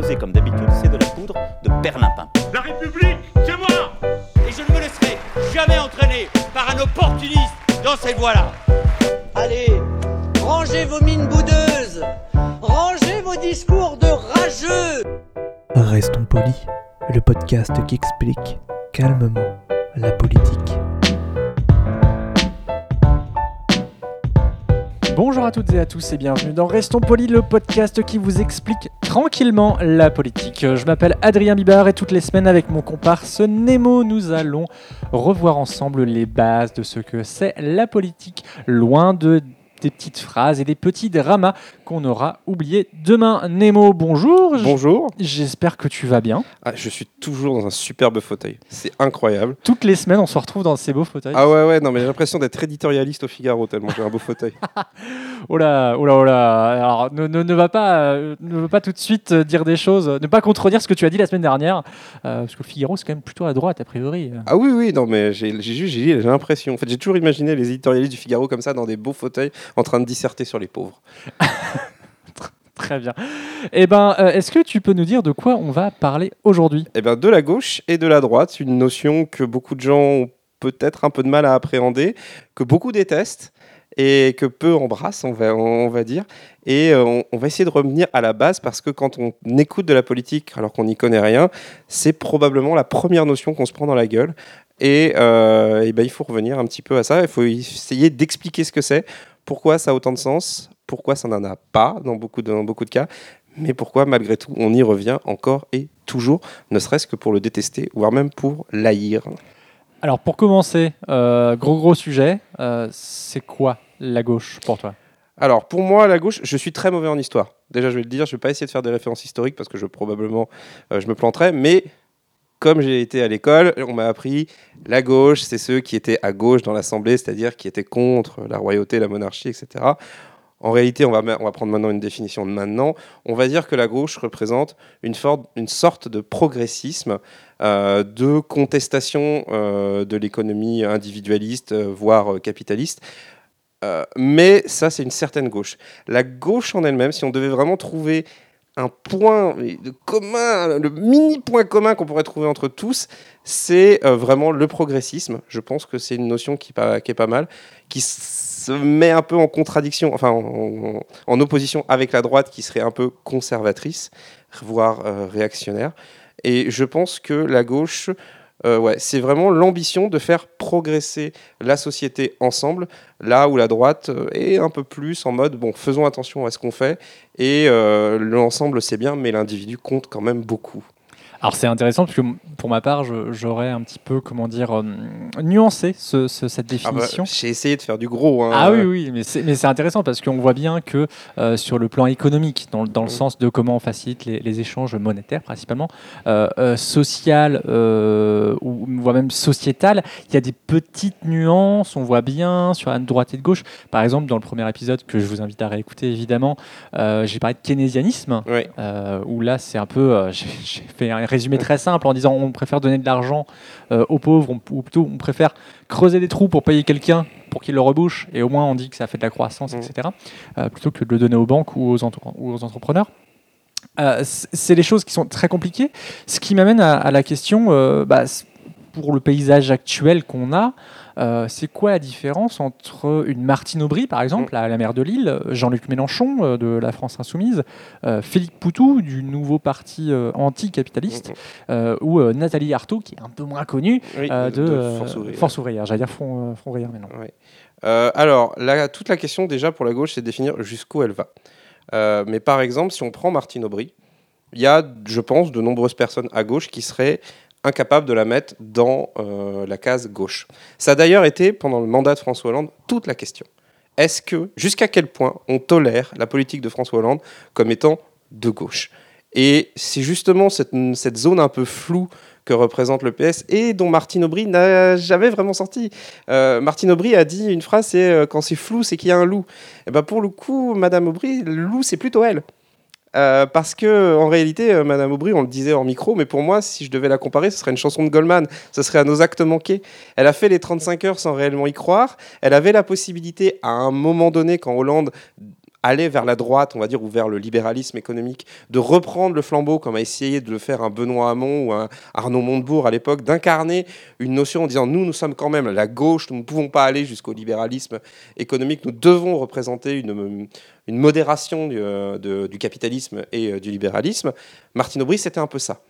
proposez comme d'habitude, c'est de la poudre de perlimpin. La République, c'est moi Et je ne me laisserai jamais entraîner par un opportuniste dans cette voie-là. Allez, rangez vos mines boudeuses, rangez vos discours de rageux. Restons polis, le podcast qui explique calmement la politique. Bonjour à toutes et à tous et bienvenue dans Restons Polis, le podcast qui vous explique tranquillement la politique. Je m'appelle Adrien Bibard et toutes les semaines avec mon comparse Nemo, nous allons revoir ensemble les bases de ce que c'est la politique, loin de des petites phrases et des petits dramas qu'on aura oubliés demain. Nemo, bonjour. Bonjour. J'espère que tu vas bien. Ah, je suis toujours dans un superbe fauteuil. C'est incroyable. Toutes les semaines, on se retrouve dans ces beaux fauteuils. Ah ouais, ouais, non, mais j'ai l'impression d'être éditorialiste au Figaro tellement j'ai un beau fauteuil. Oh là, oh là, oh là. Alors, ne, ne, ne va pas, euh, ne va pas tout de suite euh, dire des choses, ne pas contredire ce que tu as dit la semaine dernière, euh, parce que le Figaro, c'est quand même plutôt à droite, a priori. Ah oui, oui, non, mais j'ai juste j'ai l'impression. En fait, j'ai toujours imaginé les éditorialistes du Figaro comme ça, dans des beaux fauteuils, en train de disserter sur les pauvres. Très bien. Eh ben, euh, est-ce que tu peux nous dire de quoi on va parler aujourd'hui? Eh bien, de la gauche et de la droite, une notion que beaucoup de gens ont peut-être un peu de mal à appréhender, que beaucoup détestent et que peu embrassent, on va, on va dire. Et euh, on, on va essayer de revenir à la base parce que quand on écoute de la politique alors qu'on n'y connaît rien, c'est probablement la première notion qu'on se prend dans la gueule. Et, euh, eh ben, il faut revenir un petit peu à ça, il faut essayer d'expliquer ce que c'est, pourquoi ça a autant de sens, pourquoi ça n'en a pas dans beaucoup de, dans beaucoup de cas, mais pourquoi malgré tout on y revient encore et toujours, ne serait-ce que pour le détester, voire même pour l'haïr. Alors, pour commencer, euh, gros gros sujet, euh, c'est quoi la gauche pour toi? Alors, pour moi, la gauche, je suis très mauvais en histoire. Déjà, je vais le dire, je ne vais pas essayer de faire des références historiques parce que je probablement euh, je me planterais, mais comme j'ai été à l'école, on m'a appris la gauche, c'est ceux qui étaient à gauche dans l'Assemblée, c'est-à-dire qui étaient contre la royauté, la monarchie, etc. En réalité, on va, on va prendre maintenant une définition de maintenant. On va dire que la gauche représente une, une sorte de progressisme, euh, de contestation euh, de l'économie individualiste, euh, voire capitaliste. Mais ça, c'est une certaine gauche. La gauche en elle-même, si on devait vraiment trouver un point commun, le mini point commun qu'on pourrait trouver entre tous, c'est euh, vraiment le progressisme. Je pense que c'est une notion qui, est pas mal, qui se met un peu en contradiction, enfin en, en- en opposition avec la droite qui serait un peu conservatrice, voire euh, réactionnaire. Et je pense que la gauche, euh, ouais, c'est vraiment l'ambition de faire progresser la société ensemble, là où la droite euh, est un peu plus en mode, bon, faisons attention à ce qu'on fait, et euh, l'ensemble c'est bien, mais l'individu compte quand même beaucoup. Alors, c'est intéressant parce que pour ma part, j'aurais un petit peu, comment dire, euh, nuancé ce- ce- cette Ah bah, définition. J'ai essayé de faire du gros. hein. Ah oui, oui, mais c'est, intéressant parce qu'on voit bien que euh, sur le plan économique, dans, le- dans le Mm. sens de comment on facilite les, les échanges monétaires principalement, euh, social ou voire même sociétal, il y a des petites nuances, on voit bien sur la droite et de gauche. Par exemple, dans le premier épisode que je vous invite à réécouter évidemment, j'ai parlé de keynésianisme. Où là c'est un peu, j'ai fait un résumé très simple en disant on préfère donner de l'argent euh, aux pauvres, on- ou plutôt on préfère creuser des trous pour payer quelqu'un pour qu'il le rebouche, et au moins on dit que ça fait de la croissance, Mm. etc., euh, plutôt que de le donner aux banques ou aux, entre- ou aux entrepreneurs. Euh, c'est des choses qui sont très compliquées, ce qui m'amène à, à la question, bah, pour le paysage actuel qu'on a, euh, c'est quoi la différence entre une Martine Aubry, par exemple, à la maire de Lille, Jean-Luc Mélenchon euh, de la France Insoumise, euh, Philippe Poutou du nouveau parti euh, anticapitaliste, euh, ou Nathalie Arthaud, qui est un peu moins connue, Oui, de, euh, Force ouvrière. Force ouvrière. J'allais dire Front, Front ouvrière, mais non. Alors, la- toute la question déjà pour la gauche, c'est de définir jusqu'où elle va. Mais par exemple, si on prend Martine Aubry, il y a, je pense, de nombreuses personnes à gauche qui seraient incapables de la mettre dans euh, la case gauche. Ça a d'ailleurs été, pendant le mandat de François Hollande, toute la question. Est-ce que, jusqu'à quel point on tolère la politique de François Hollande comme étant de gauche? Et c'est justement cette, zone un peu floue que représente le PS et dont Martine Aubry n'a jamais vraiment sorti. Euh, Martine Aubry a dit une phrase, c'est euh, quand c'est flou, c'est qu'il y a un loup. Et ben pour le coup, Madame Aubry, le loup, c'est plutôt elle. Euh, parce que en réalité, euh, Madame Aubry, on le disait hors micro, mais pour moi, si je devais la comparer, ce serait une chanson de Goldman. Ce serait à nos actes manqués. Elle a fait les 35 heures sans réellement y croire. Elle avait la possibilité, à un moment donné, quand Hollande aller vers la droite, on va dire, ou vers le libéralisme économique, de reprendre le flambeau comme a essayé de le faire un Benoît Hamon ou un Arnaud Montebourg à l'époque, d'incarner une notion en disant nous, nous sommes quand même la gauche, nous ne pouvons pas aller jusqu'au libéralisme économique, nous devons représenter une, une modération du, euh, du capitalisme et euh, du libéralisme. Martine Aubry, c'était un peu ça.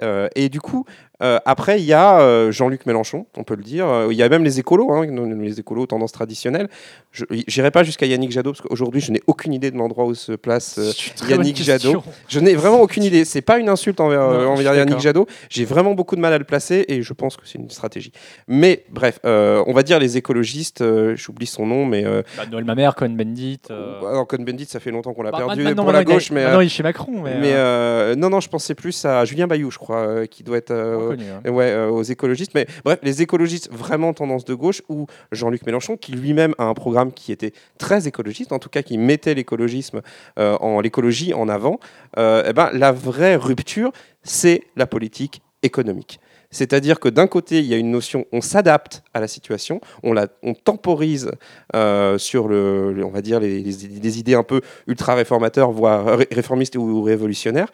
Euh, et du coup, euh, après, il y a euh, Jean-Luc Mélenchon, on peut le dire. Euh, Il y a même les écolos, hein, les écolos tendance traditionnelle. Je n'irai pas jusqu'à Yannick Jadot, parce qu'aujourd'hui, je n'ai aucune idée de l'endroit où se place euh, Yannick. Jadot. Je n'ai vraiment aucune idée. C'est pas une insulte envers, Non, euh, Yannick. Jadot. J'ai vraiment beaucoup de mal à le placer et je pense que c'est une stratégie. Mais bref, euh, on va dire les écologistes. euh, J'oublie son nom, mais euh, Bah, Noël Mamère, Cohen-Bendit. euh, alors Cohn-Bendit, ça fait longtemps qu'on l'a bah, perdu maintenant, pour la il est- gauche, mais. euh, il est chez Macron. Mais, mais euh, euh, non, non, je pensais plus à Julien Bayou, je crois, euh, qui doit être reconnu, hein. ouais, euh, aux écologistes. Mais bref, les écologistes vraiment tendance de gauche ou Jean-Luc Mélenchon, qui lui-même a un programme qui était très écologiste, en tout cas qui mettait l'écologisme, euh, en l'écologie en avant. euh, eh ben, la vraie rupture, c'est la politique économique. C'est-à-dire que d'un côté, il y a une notion, on s'adapte à la situation, on, la, on temporise euh, sur le, on va dire les, les- les idées un peu ultra réformateurs, voire ré- réformistes ou révolutionnaires.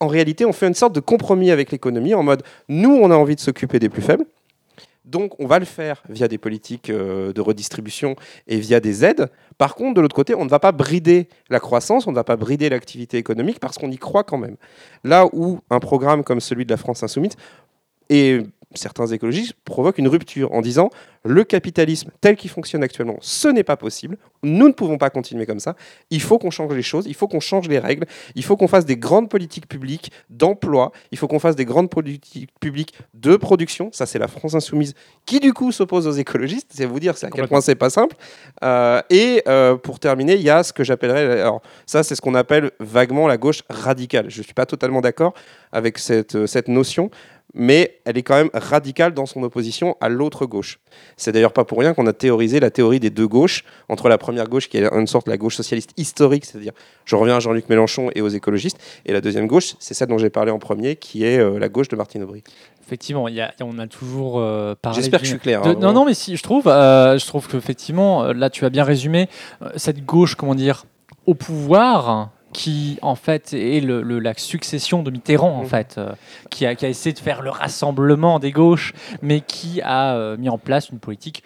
En réalité, on fait une sorte de compromis avec l'économie en mode, nous, on a envie de s'occuper des plus faibles. Donc, on va le faire via des politiques euh, de redistribution et via des aides. Par contre, de l'autre côté, on ne va pas brider la croissance, on ne va pas brider l'activité économique parce qu'on y croit quand même. Là où un programme comme celui de la France Insoumise et certains écologistes provoquent une rupture en disant le capitalisme tel qu'il fonctionne actuellement, ce n'est pas possible, nous ne pouvons pas continuer comme ça, il faut qu'on change les choses, il faut qu'on change les règles, il faut qu'on fasse des grandes politiques publiques d'emploi, il faut qu'on fasse des grandes politiques publiques de production, ça c'est la France insoumise qui du coup s'oppose aux écologistes, c'est vous dire c'est à quel point c'est pas simple. Euh, et euh, pour terminer, il y a ce que j'appellerais, alors ça c'est ce qu'on appelle vaguement la gauche radicale. Je ne suis pas totalement d'accord avec cette, cette notion, mais elle est quand même radicale dans son opposition à l'autre gauche. C'est d'ailleurs pas pour rien qu'on a théorisé la théorie des deux gauches, entre la première gauche qui est une sorte la gauche socialiste historique, c'est-à-dire je reviens à Jean-Luc Mélenchon et aux écologistes, et la deuxième gauche, c'est celle dont j'ai parlé en premier, qui est euh, la gauche de Martine Aubry. Effectivement, y a- on a toujours euh, parlé. J'espère que je suis clair. de- hein, non, non, mais si, je trouve, euh, je trouve qu'effectivement, là, tu as bien résumé cette gauche, comment dire, au pouvoir, qui en fait est le, le- la succession de Mitterrand, en Mhm. fait, euh, qui, a, qui a essayé de faire le rassemblement des gauches, mais qui a euh, mis en place une politique,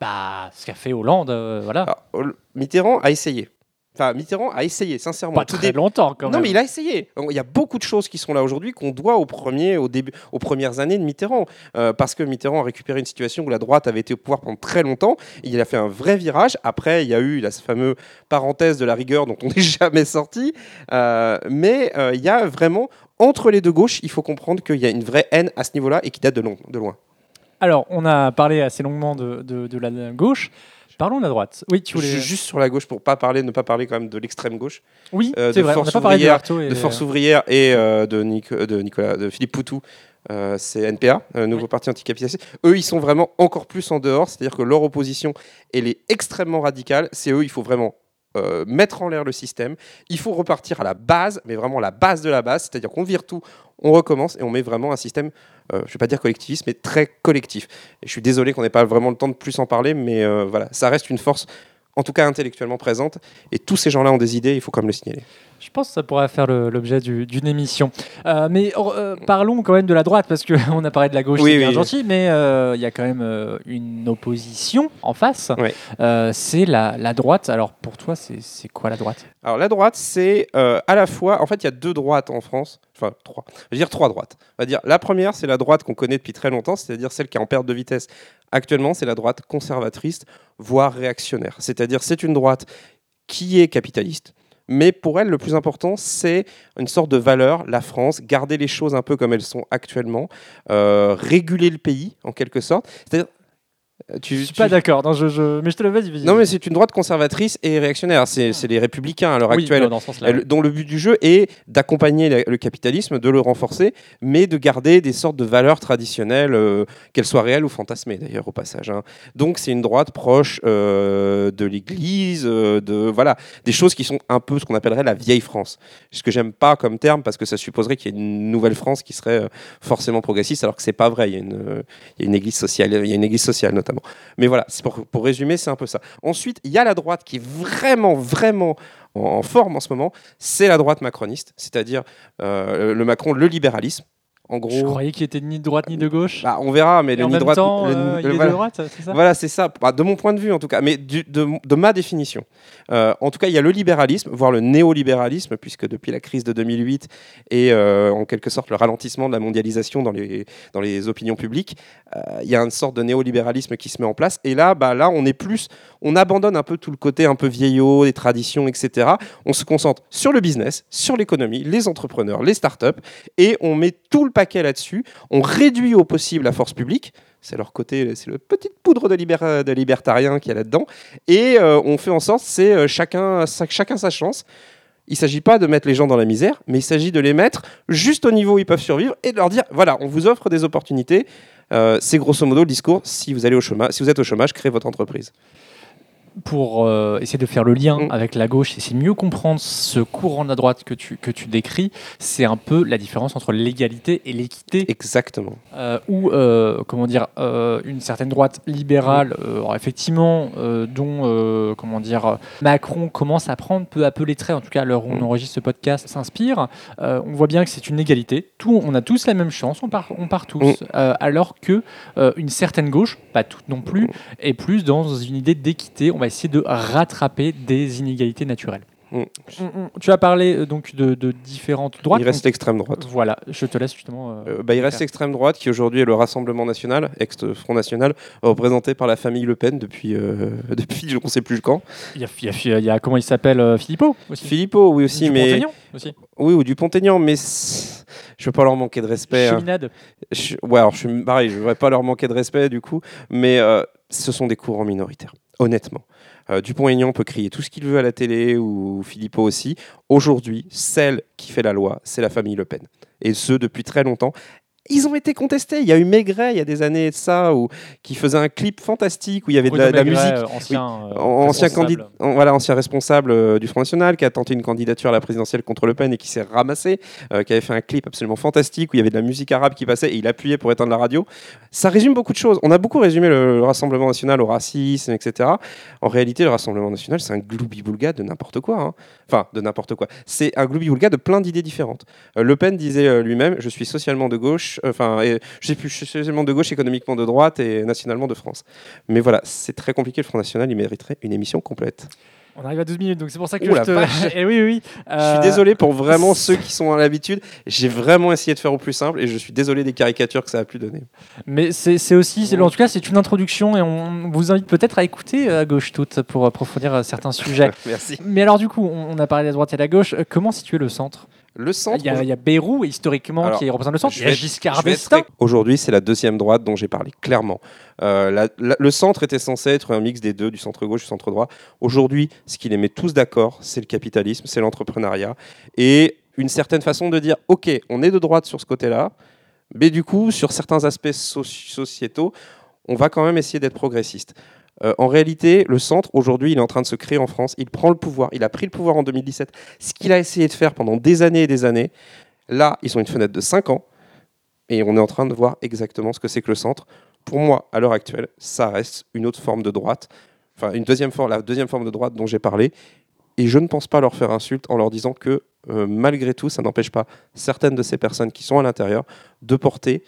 bah, ce qu'a fait Hollande, euh, voilà. Alors, Mitterrand a essayé. Enfin, Mitterrand a essayé, sincèrement. Pas Tout très dé- longtemps, quand non, même. mais il a essayé. Il y a beaucoup de choses qui sont là aujourd'hui qu'on doit au premier, au début, aux premières années de Mitterrand. Euh, parce que Mitterrand a récupéré une situation où la droite avait été au pouvoir pendant très longtemps. Il a fait un vrai virage. Après, il y a eu la fameuse parenthèse de la rigueur dont on n'est jamais sorti. Euh, mais euh, il y a vraiment, entre les deux gauches, il faut comprendre qu'il y a une vraie haine à ce niveau-là et qui date de, long- de loin. Alors, on a parlé assez longuement de, de- de la gauche. Parlons de la droite. Oui, tu voulais. Ju- Juste sur la gauche, pour pas parler, ne pas parler quand même de l'extrême gauche. Oui, euh, c'est de vrai. On force n'a pas parlé de et de Force ouvrière et euh, de, Nic- de Nicolas, de Philippe Poutou. euh, c'est NPA, nouveau parti anticapitaliste. Eux, ils sont vraiment encore plus en dehors, c'est-à-dire que leur opposition, elle est extrêmement radicale. C'est eux, il faut vraiment euh, mettre en l'air le système. Il faut repartir à la base, mais vraiment la base de la base, c'est-à-dire qu'on vire tout, on recommence et on met vraiment un système, euh, je ne vais pas dire collectiviste, mais très collectif. Et je suis désolé qu'on n'ait pas vraiment le temps de plus en parler, mais euh, voilà, ça reste une force, en tout cas intellectuellement présente. Et tous ces gens-là ont des idées, il faut quand même le signaler. Je pense que ça pourrait faire l'objet du- d'une émission. Euh, mais euh, parlons quand même de la droite, parce qu'on a parlé de la gauche, Oui, c'est bien oui. gentil, mais euh, il y a quand même une opposition en face. C'est la, la droite. Alors pour toi, c'est quoi la droite? Alors la droite, c'est à la fois, en fait, il y a deux droites en France, enfin trois, je veux dire trois droites. On va dire la première, c'est la droite qu'on connaît depuis très longtemps, c'est-à-dire celle qui est en perte de vitesse. Actuellement, c'est la droite conservatrice, voire réactionnaire. C'est-à-dire c'est une droite qui est capitaliste. Mais pour elle, le plus important, c'est une sorte de valeur, la France, garder les choses un peu comme elles sont actuellement, euh, réguler le pays en quelque sorte. Tu, Je suis tu- pas d'accord. Non, je, je- Mais je te le vas-y. non, mais c'est une droite conservatrice et réactionnaire. C'est c'est les républicains à l'heure Oui, actuelle. non, dans ce sens-là, Elle- dont le but du jeu est d'accompagner le capitalisme, de le renforcer, mais de garder des sortes de valeurs traditionnelles, euh, qu'elles soient réelles ou fantasmées d'ailleurs au passage. hein. Donc c'est une droite proche euh, de l'Église, euh, de voilà, des choses qui sont un peu ce qu'on appellerait la vieille France. Ce que j'aime pas comme terme parce que ça supposerait qu'il y ait une nouvelle France qui serait forcément progressiste, alors que c'est pas vrai. Il y a une, il y a une Église sociale, il y a une Église sociale notamment. Mais voilà, pour, résumer, c'est un peu ça. Ensuite, il y a la droite qui est vraiment, vraiment en, en forme en ce moment. C'est la droite macroniste, c'est-à-dire euh, le Macron, le libéralisme. En gros, Je croyais qu'il était ni de droite ni de gauche. bah, on verra, mais Et le en ni même droite, temps, le- euh, il est voilà. de droite, c'est ça? Voilà, c'est ça, Bah, de mon point de vue en tout cas, mais du- de, de ma définition. Euh, en tout cas, il y a le libéralisme, voire le néolibéralisme, puisque depuis la crise de 2008 et euh, en quelque sorte le ralentissement de la mondialisation dans les, dans les opinions publiques, il y a une sorte de néolibéralisme qui se met en place. Et là, bah, là, on est plus, on abandonne un peu tout le côté un peu vieillot, des traditions, etc. On se concentre sur le business, sur l'économie, les entrepreneurs, les startups, et on met tout le paquet là-dessus. On réduit au possible la force publique. C'est leur côté, c'est le petite poudre de, libéra- de libertarien qu'il y a là-dedans. Et euh, on fait en sorte, c'est euh, chacun, sa- chacun sa chance. Il ne s'agit pas de mettre les gens dans la misère, mais il s'agit de les mettre juste au niveau où ils peuvent survivre et de leur dire voilà, on vous offre des opportunités. Euh, c'est grosso modo le discours si vous allez au chômage, si vous êtes au chômage, créez votre entreprise. Pour euh, essayer de faire le lien Mm. avec la gauche, essayer de mieux comprendre ce courant de la droite que tu, que tu décris, c'est un peu la différence entre l'égalité et l'équité, Exactement. euh, où, euh, comment dire, une certaine droite libérale, alors effectivement, dont, comment dire, Macron commence à prendre peu à peu les traits, en tout cas à l'heure où on Mm. enregistre ce podcast, s'inspire, on voit bien que c'est une égalité, tout, on a tous la même chance, on part, on part tous, Mm. alors que une certaine gauche, pas toute non plus, Mm. est plus dans une idée d'équité. On va essayer de rattraper des inégalités naturelles. Mm. On- on- tu as parlé euh, donc de, de différentes droites. il reste l'extrême droite. Voilà, je te laisse justement. euh, Euh, bah, il reste l'extrême droite qui aujourd'hui est le Rassemblement national, ex-Front national, représenté par la famille Le Pen depuis, euh, depuis je ne sais plus quand. Il y a, il y a- il y a- comment il s'appelle Philippot aussi. Philippot, oui aussi, mais Dupont-Aignan aussi. oui ou Dupont-Aignan, mais c'est- je veux pas leur manquer de respect. hein. Cheminade. Je, ouais, alors je suis pareil, je ne voudrais pas leur manquer de respect du coup, mais euh, ce sont des courants minoritaires, honnêtement. Euh, Dupont-Aignan peut crier tout ce qu'il veut à la télé ou Philippot aussi. Aujourd'hui, celle qui fait la loi, c'est la famille Le Pen. Et ce, depuis très longtemps. Ils ont été contestés. Il y a eu Maigret il y a des années de ça, où, qui faisait un clip fantastique où il y avait de la, Bruno de la Maigret, musique. euh, ancien, euh, ancien, responsable. candid- en- voilà, ancien responsable euh, du Front National qui a tenté une candidature à la présidentielle contre Le Pen et qui s'est ramassé, euh, qui avait fait un clip absolument fantastique où il y avait de la musique arabe qui passait et il appuyait pour éteindre la radio. Ça résume beaucoup de choses. On a beaucoup résumé le, le Rassemblement National au racisme, etc. En réalité, le Rassemblement National, c'est un gloubi-boulga de n'importe quoi. hein. Enfin, de n'importe quoi. C'est un gloubi-boulga de plein d'idées différentes. Euh, le Pen disait euh, lui-même Je suis socialement de gauche, euh, enfin, et je sais plus, je suis socialement de gauche, économiquement de droite et nationalement de France. Mais voilà, c'est très compliqué. Le Front National, il mériterait une émission complète. On arrive à 12 minutes, donc c'est pour ça que Ouh je te. Eh oui, oui. Je suis euh, désolé pour vraiment ceux qui sont à l'habitude. J'ai vraiment essayé de faire au plus simple et je suis désolé des caricatures que ça a pu donner. Mais c'est aussi, en tout cas, c'est une introduction et on vous invite peut-être à écouter euh, à gauche toute pour approfondir euh, certains sujets. Merci. Mais alors du coup, on, a parlé de la droite et de la gauche. Euh, Comment situer le centre? Le centre. Il y, a, il y a Bayrou, historiquement, Alors, qui représente le centre. Il y a Giscard d'Estaing. Aujourd'hui, c'est la deuxième droite dont j'ai parlé, clairement. Euh, la- la- le centre était censé être un mix des deux, du centre gauche, du centre droit. Aujourd'hui, ce qui les met tous d'accord, c'est le capitalisme, c'est l'entrepreneuriat. Et une certaine façon de dire, OK, on est de droite sur ce côté-là, mais du coup, sur certains aspects soci- sociétaux, on va quand même essayer d'être progressiste. Euh, en réalité, le centre, aujourd'hui, il est en train de se créer en France. Il prend le pouvoir. Il a pris le pouvoir en 2017. Ce qu'il a essayé de faire pendant des années et des années, là, ils ont une fenêtre de 5 ans. Et on est en train de voir exactement ce que c'est que le centre. Pour moi, à l'heure actuelle, ça reste une autre forme de droite. Enfin, une deuxième forme, la deuxième forme de droite dont j'ai parlé. Et je ne pense pas leur faire insulte en leur disant que, euh, malgré tout, ça n'empêche pas certaines de ces personnes qui sont à l'intérieur de porter,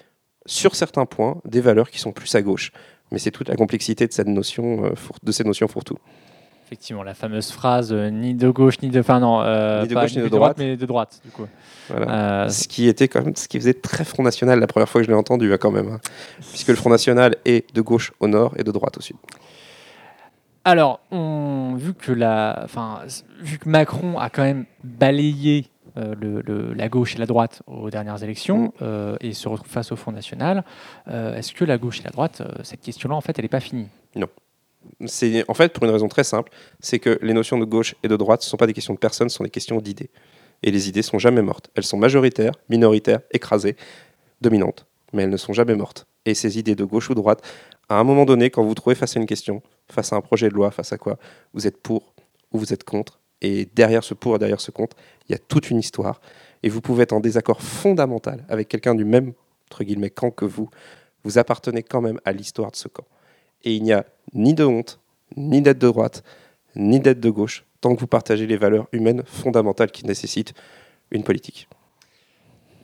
sur certains points, des valeurs qui sont plus à gauche. Mais c'est toute la complexité de, cette notion, euh, de ces notions fourre-tout. Effectivement, la fameuse phrase euh, ni de gauche ni de. Enfin, non, euh, Ni de gauche, ni de droite. mais de droite, du coup. Voilà. Euh, Ce qui était quand même, ce qui faisait très Front National la première fois que je l'ai entendu, hein, quand même. hein. Puisque le Front National est de gauche au nord et de droite au sud. Alors, on, vu, que la, enfin, vu que Macron a quand même balayé euh, le- le- la gauche et la droite aux dernières élections Mm. euh, et se retrouve face au Front National, euh, est-ce que la gauche et la droite, cette question-là, en fait, elle n'est pas finie? C'est en fait pour une raison très simple, c'est que les notions de gauche et de droite ne sont pas des questions de personnes, ce sont des questions d'idées. Et les idées sont jamais mortes. Elles sont majoritaires, minoritaires, écrasées, dominantes, mais elles ne sont jamais mortes. Et ces idées de gauche ou droite, à un moment donné, quand vous vous trouvez face à une question, face à un projet de loi, face à quoi, vous êtes pour ou vous êtes contre. Et derrière ce pour et derrière ce contre, il y a toute une histoire. Et vous pouvez être en désaccord fondamental avec quelqu'un du même camp que vous. Vous appartenez quand même à l'histoire de ce camp. Et il n'y a ni de honte, ni d'être de droite, ni d'être de gauche, tant que vous partagez les valeurs humaines fondamentales qui nécessitent une politique.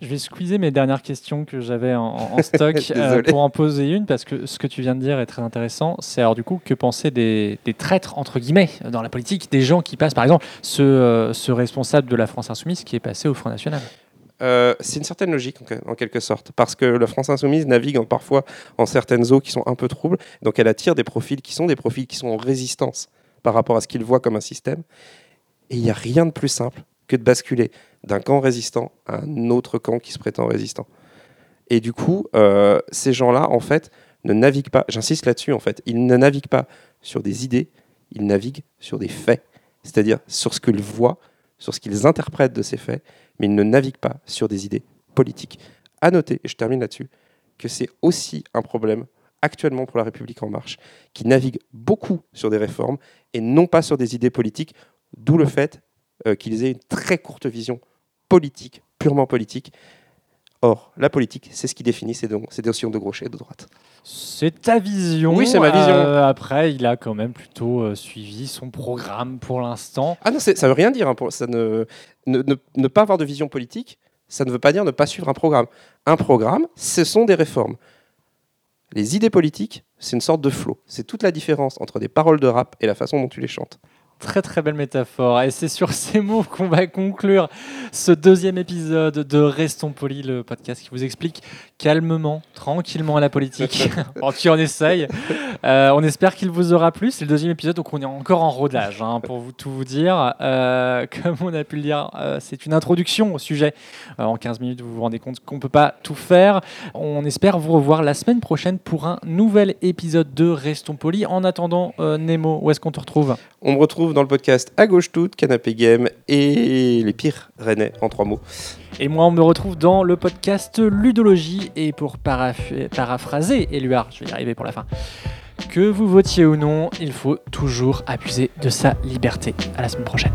Je vais squeezer mes dernières questions que j'avais en, en stock euh, pour en poser une parce que ce que tu viens de dire est très intéressant. C'est alors du coup que penser des, des traîtres entre guillemets dans la politique, des gens qui passent par exemple ce, euh, ce responsable de la France insoumise qui est passé au Front National? Euh, c'est une certaine logique en, en quelque sorte, parce que la France insoumise navigue en- parfois en certaines eaux qui sont un peu troubles, donc elle attire des profils qui sont des profils qui sont en résistance par rapport à ce qu'ils voient comme un système. Et il n'y a rien de plus simple que de basculer d'un camp résistant à un autre camp qui se prétend résistant. Et du coup, euh, ces gens-là, en fait, ne naviguent pas, j'insiste là-dessus, en fait, ils ne naviguent pas sur des idées, ils naviguent sur des faits, c'est-à-dire sur ce qu'ils voient, sur ce qu'ils interprètent de ces faits, mais ils ne naviguent pas sur des idées politiques. À noter, et je termine là-dessus, que c'est aussi un problème actuellement pour la République en marche, qui navigue beaucoup sur des réformes et non pas sur des idées politiques, d'où le fait euh, qu'ils aient une très courte vision politique, purement politique. Or, la politique, c'est ce qui définit ces, notions de gauche et de droite. C'est ta vision. Oui, c'est ma vision. Euh, après, il a quand même plutôt euh, suivi son programme pour l'instant. Ah non, ça veut rien dire. hein, pour- ça ne, ne, ne- ne pas avoir de vision politique, ça ne veut pas dire ne pas suivre un programme. Un programme, ce sont des réformes. Les idées politiques, c'est une sorte de flot. C'est toute la différence entre des paroles de rap et la façon dont tu les chantes. Très très belle métaphore. Et c'est sur ces mots qu'on va conclure ce deuxième épisode de Restons Polis, le podcast qui vous explique calmement, tranquillement la politique. en cas, on essaye. Euh, on espère qu'il vous aura plu. C'est le deuxième épisode, donc on est encore en rodage, hein, pour vous tout vous dire. Euh, comme on a pu le dire, euh, c'est une introduction au sujet. En 15 minutes, vous vous rendez compte qu'on ne peut pas tout faire. On espère vous revoir la semaine prochaine pour un nouvel épisode de Restons Polis. En attendant, Nemo, où est-ce qu'on te retrouve? On me retrouve dans le podcast À gauche toute, Canapé Game et les pires rennais en trois mots. Et moi, on me retrouve dans le podcast Ludologie. Et pour paraph- paraphraser Éluard, je vais y arriver pour la fin, que vous votiez ou non, il faut toujours abuser de sa liberté. À la semaine prochaine.